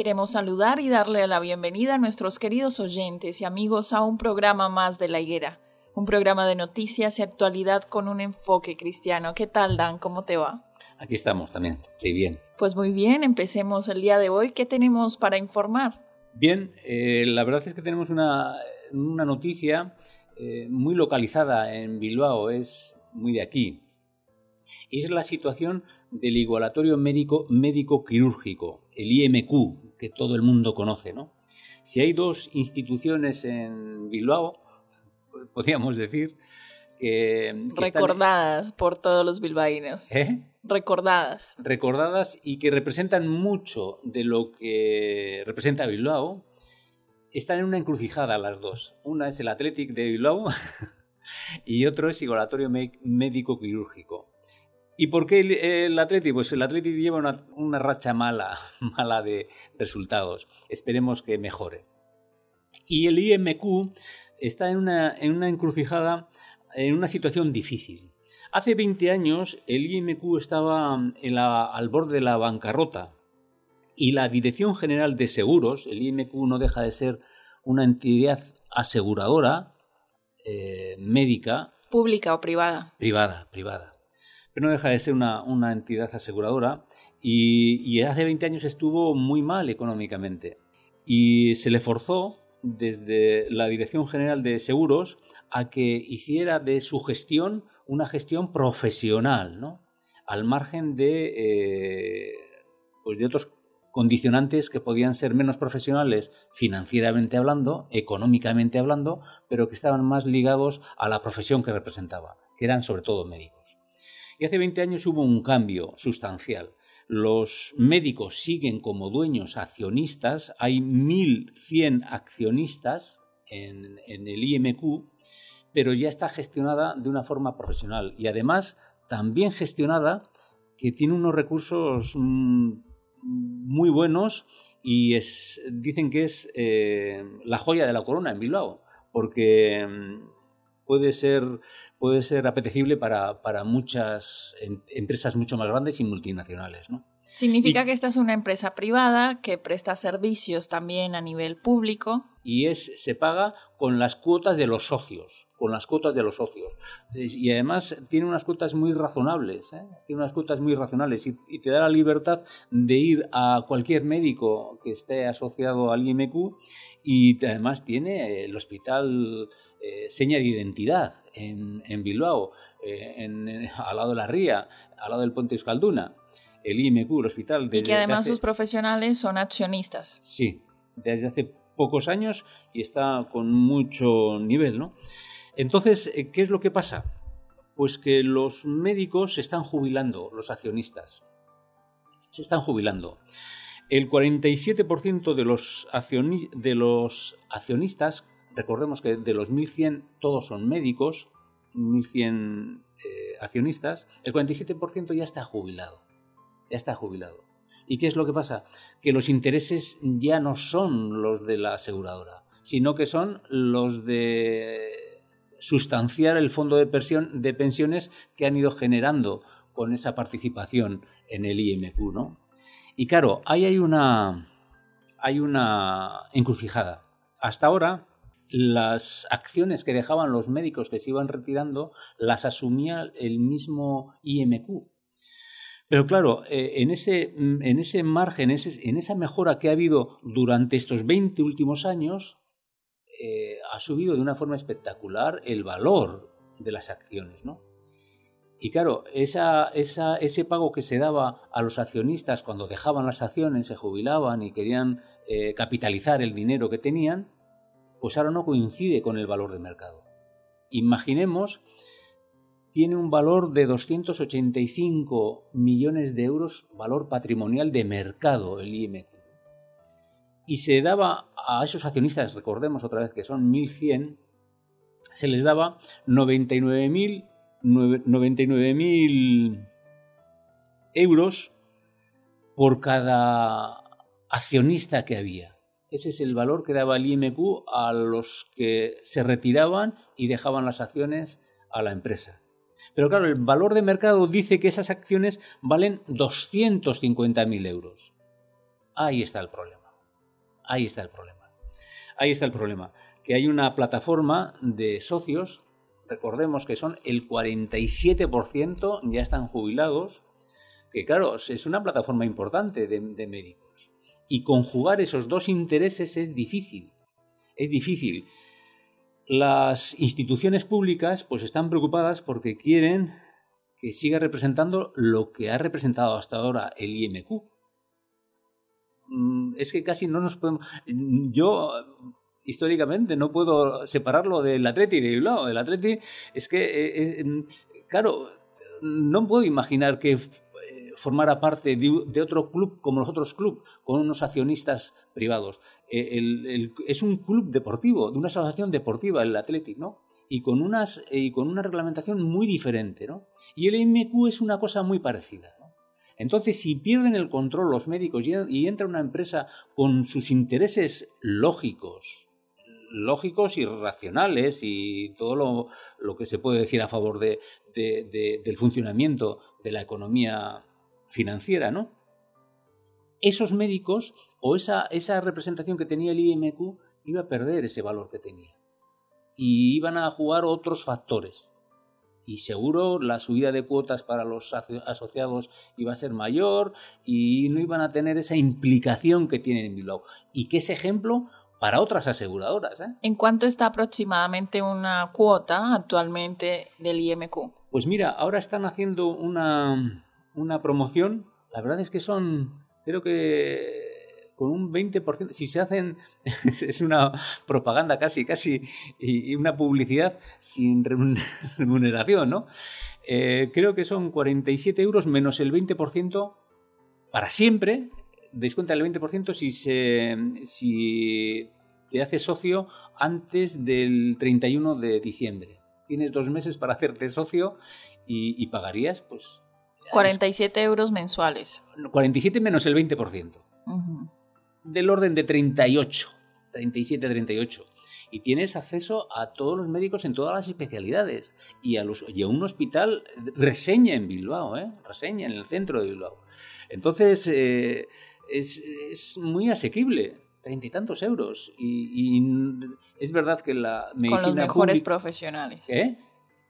Queremos saludar y darle la bienvenida a nuestros queridos oyentes y amigos a un programa más de La Higuera, un programa de noticias y actualidad con un enfoque cristiano. ¿Qué tal, Dan? ¿Cómo te va? Aquí estamos también, sí, bien. Pues muy bien, empecemos el día de hoy. ¿Qué tenemos para informar? Bien, eh, la verdad es que tenemos una, noticia eh, muy localizada en Bilbao, es muy de aquí. Es la situación del igualatorio médico, médico quirúrgico, el IMQ, que todo el mundo conoce, ¿no? Si hay dos instituciones en Bilbao, podríamos decir que... Recordadas por todos los bilbaínos. ¿Eh? Recordadas. Recordadas y que representan mucho de lo que representa Bilbao. Están en una encrucijada las dos. Una es el Athletic de Bilbao y otro es Igualatorio Médico Quirúrgico. ¿Y por qué el, Atleti? Pues el Atleti lleva una, racha mala, mala de resultados. Esperemos que mejore. Y el IMQ está en una, en una encrucijada, en una situación difícil. Hace 20 años el IMQ estaba en la, al borde de la bancarrota y la Dirección General de Seguros, el IMQ no deja de ser una entidad aseguradora eh, médica. Pública o privada. Privada, privada pero no deja de ser una, entidad aseguradora y, hace 20 años estuvo muy mal económicamente y se le forzó desde la Dirección General de Seguros a que hiciera de su gestión una gestión profesional, ¿no? al margen de, eh, pues de otros condicionantes que podían ser menos profesionales financieramente hablando, económicamente hablando, pero que estaban más ligados a la profesión que representaba, que eran sobre todo médicos. Y hace 20 años hubo un cambio sustancial. Los médicos siguen como dueños accionistas, hay 1.100 accionistas en, el IMQ, pero ya está gestionada de una forma profesional y además también gestionada que tiene unos recursos mm, muy buenos y dicen que es eh, la joya de la corona en Bilbao, porque mm, puede ser puede ser apetecible para, para muchas em, empresas mucho más grandes y multinacionales. ¿no? Significa que esta es una empresa privada que presta servicios también a nivel público. Y es, se paga con las cuotas de los socios, con las cuotas de los socios. Y además tiene unas cuotas muy razonables, ¿eh? tiene unas cuotas muy razonables y, y, te da la libertad de ir a cualquier médico que esté asociado al IMQ y además tiene el hospital eh, seña de identidad en, Bilbao, eh, al lado de la ría, al lado del puente Euskalduna, el IMQ, el hospital. y que además sus profesionales son accionistas. Sí, desde hace pocos años y está con mucho nivel, ¿no? Entonces, eh, ¿qué es lo que pasa? Pues que los médicos se están jubilando, los accionistas. Se están jubilando. El 47% de los, de los accionistas Recordemos que de los 1.100 todos son médicos, 1.100 eh, accionistas, el 47% ya está jubilado. ya está jubilado. ¿Y qué es lo que pasa? Que los intereses ya no son los de la aseguradora, sino que son los de sustanciar el fondo de, de pensiones que han ido generando con esa participación en el IMQ, ¿no? Y claro, ahí hay una, hay una encrucijada. Hasta ahora, las acciones que dejaban los médicos que se iban retirando las asumía el mismo IMQ. Pero claro, eh, en, ese, en ese margen, en esa mejora que ha habido durante estos 20 últimos años, eh, ha subido de una forma espectacular el valor de las acciones, ¿no? Y claro, esa, ese pago que se daba a los accionistas cuando dejaban las acciones, se jubilaban y querían eh, capitalizar el dinero que tenían, pues ahora no coincide con el valor de mercado. Imaginemos, tiene un valor de 285 millones de euros, valor patrimonial de mercado el IMQ. Y se daba a esos accionistas, recordemos otra vez que son 1.100, se les daba 99.000 99 euros por cada accionista que había. Ese es el valor que daba el IMQ a los que se retiraban y dejaban las acciones a la empresa. Pero claro, el valor de mercado dice que esas acciones valen 250.000 euros. Ahí está el problema. Ahí está el problema. Ahí está el problema. Que hay una plataforma de socios, recordemos que son el 47% ya están jubilados, que claro, es una plataforma importante de, de médicos y conjugar esos dos intereses es difícil. Es difícil. Las instituciones públicas pues están preocupadas porque quieren que siga representando lo que ha representado hasta ahora el IMQ. Mm, es que casi no nos podemos... Yo históricamente no puedo separarlo del Atleti de Bilbao. El Atleti es que, eh, eh, claro, no puedo imaginar que formara parte de, otro club como los otros clubes, con unos accionistas privados. Eh, es un club deportivo, de una asociación deportiva, el Athletic, ¿no? Y con, unas, y con una reglamentación muy diferente, ¿no? Y el MQ es una cosa muy parecida. Entonces, si pierden el control los médicos y, entra una empresa con sus intereses lógicos, lógicos y racionales y todo lo, que se puede decir a favor de, del funcionamiento de la economía financiera, ¿no? Esos médicos o esa, esa representación que tenía el IMQ iba a perder ese valor que tenía. Y iban a jugar otros factores. Y seguro la subida de cuotas para los asociados iba a ser mayor y no iban a tener esa implicación que tienen en Bilbao. Y que es ejemplo para otras aseguradoras. ¿eh? ¿En cuánto está aproximadamente una cuota actualmente del IMQ? Pues mira, ahora están haciendo una, una promoción, la verdad es que son, creo que con un 20%, si se hacen, es una propaganda casi, casi, y una publicidad sin remuneración, ¿no? Eh, creo que son 47 euros menos el 20% para siempre, descuenta el 20% si, se, si te haces socio antes del 31 de diciembre. Tienes dos meses para hacerte socio y, y pagarías, pues, 47 euros mensuales. 47 menos el 20%. Del orden de 38, 37, 38. Y tienes acceso a todos los médicos en todas las especialidades. Y a, los, y a un hospital reseña en Bilbao, ¿eh? reseña en el centro de Bilbao. Entonces, eh, es, muy asequible treinta y tantos euros. Y, es verdad que la medicina. Con los mejores profesionales. ¿Qué?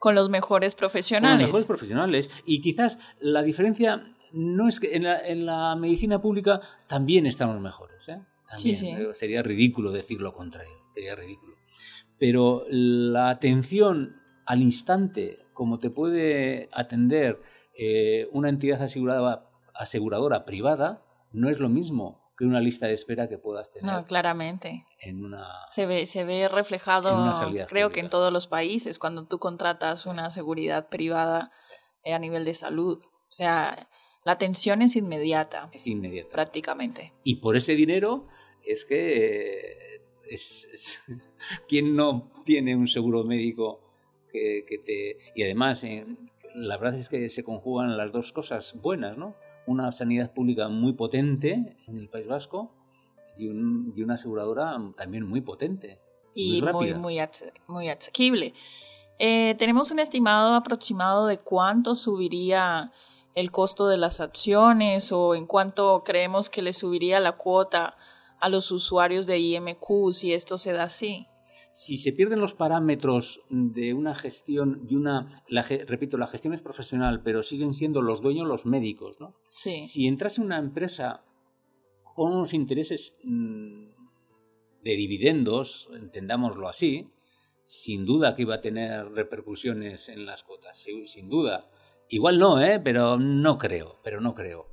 Con los mejores profesionales. Con los mejores profesionales. Y quizás la diferencia no es que en la, medicina pública también están los mejores. ¿eh? sí, sí. Sería ridículo decir lo contrario. Sería ridículo. Pero la atención al instante, como te puede atender eh, una entidad aseguradora, aseguradora privada, no es lo mismo que una lista de espera que puedas tener. No, claramente. En una, se, ve, se ve reflejado, creo que en todos los países, cuando tú contratas una seguridad privada eh, a nivel de salud. O sea, la atención es inmediata. Es inmediata. Prácticamente. Y por ese dinero es que es, quien no tiene un seguro médico que, te... Y además, eh, la verdad es que se conjugan las dos cosas buenas, ¿no? Una sanidad pública muy potente en el País Vasco y, una aseguradora también muy potente. Y muy, muy, muy, asequible. Eh, ¿Tenemos un estimado aproximado de cuánto subiría el costo de las acciones o en cuánto creemos que le subiría la cuota a los usuarios de IMQ si esto se da así? Si se pierden los parámetros de una gestión, y una, repito, la gestión es profesional, pero siguen siendo los dueños los médicos, ¿no? Sí. Si entrase una empresa con unos intereses mm, de dividendos, entendámoslo así, sin duda que iba a tener repercusiones en las cuotas, sin duda. Igual no, ¿eh? pero no creo, pero no creo.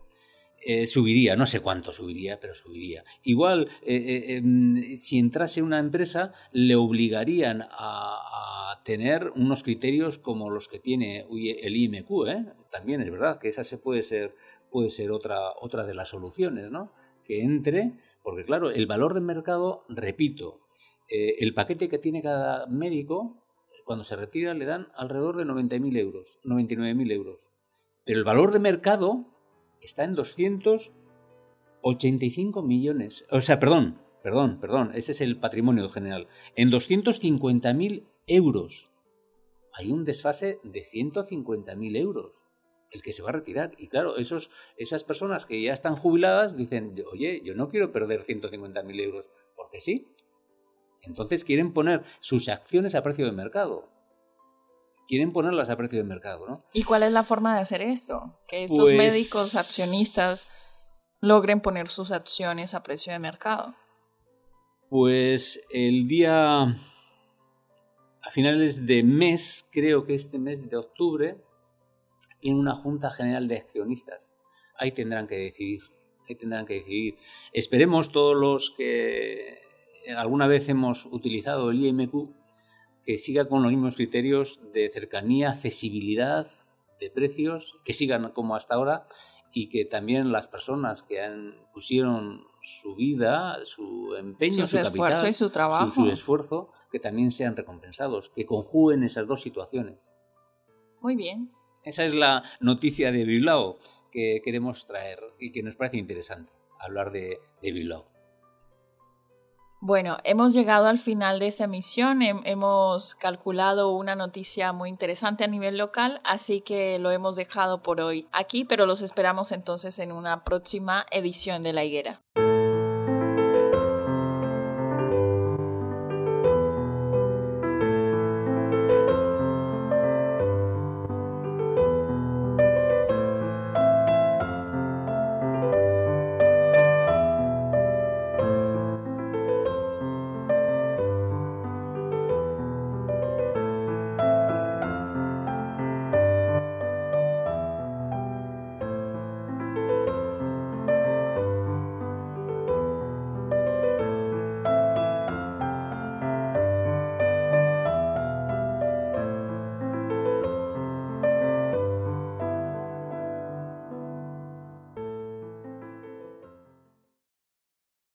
Eh, subiría, no sé cuánto subiría, pero subiría. Igual, eh, eh, em, si entrase una empresa, le obligarían a, tener unos criterios como los que tiene el IMQ. También es verdad que esa se puede ser, puede ser otra, otra de las soluciones, ¿no? Que entre, porque claro, el valor de mercado, repito, el paquete que tiene cada médico cuando se retira le dan alrededor de 90.000 euros, 99.000 euros. Pero el valor de mercado está en 285 millones. O sea, perdón, perdón, perdón, ese es el patrimonio general. En 250.000 euros. Hay un desfase de 150.000 euros el que se va a retirar. Y claro, esos, esas personas que ya están jubiladas dicen, oye, yo no quiero perder 150.000 euros, porque sí, entonces quieren poner sus acciones a precio de mercado. Quieren ponerlas a precio de mercado, ¿no? ¿Y cuál es la forma de hacer esto? Que estos pues médicos accionistas logren poner sus acciones a precio de mercado. Pues el día a finales de mes, creo que este mes de octubre, tiene una Junta General de Accionistas. Ahí tendrán que decidir. Ahí tendrán que decidir. Esperemos todos los que alguna vez hemos utilizado el IMQ, que siga con los mismos criterios de cercanía, accesibilidad, de precios, que sigan como hasta ahora y que también las personas que han, pusieron su vida, su empeño, su, capital, y su trabajo, su, esfuerzo, que también sean recompensados, que conjuguen esas dos situaciones. Muy bien. Esa es la noticia de Bilbao que queremos traer y que nos parece interesante hablar de, de Bilbao. Bueno, hemos llegado al final de esta emisión, hemos calculado una noticia muy interesante a nivel local, así que lo hemos dejado por hoy aquí, pero los esperamos entonces en una próxima edición de La Higuera.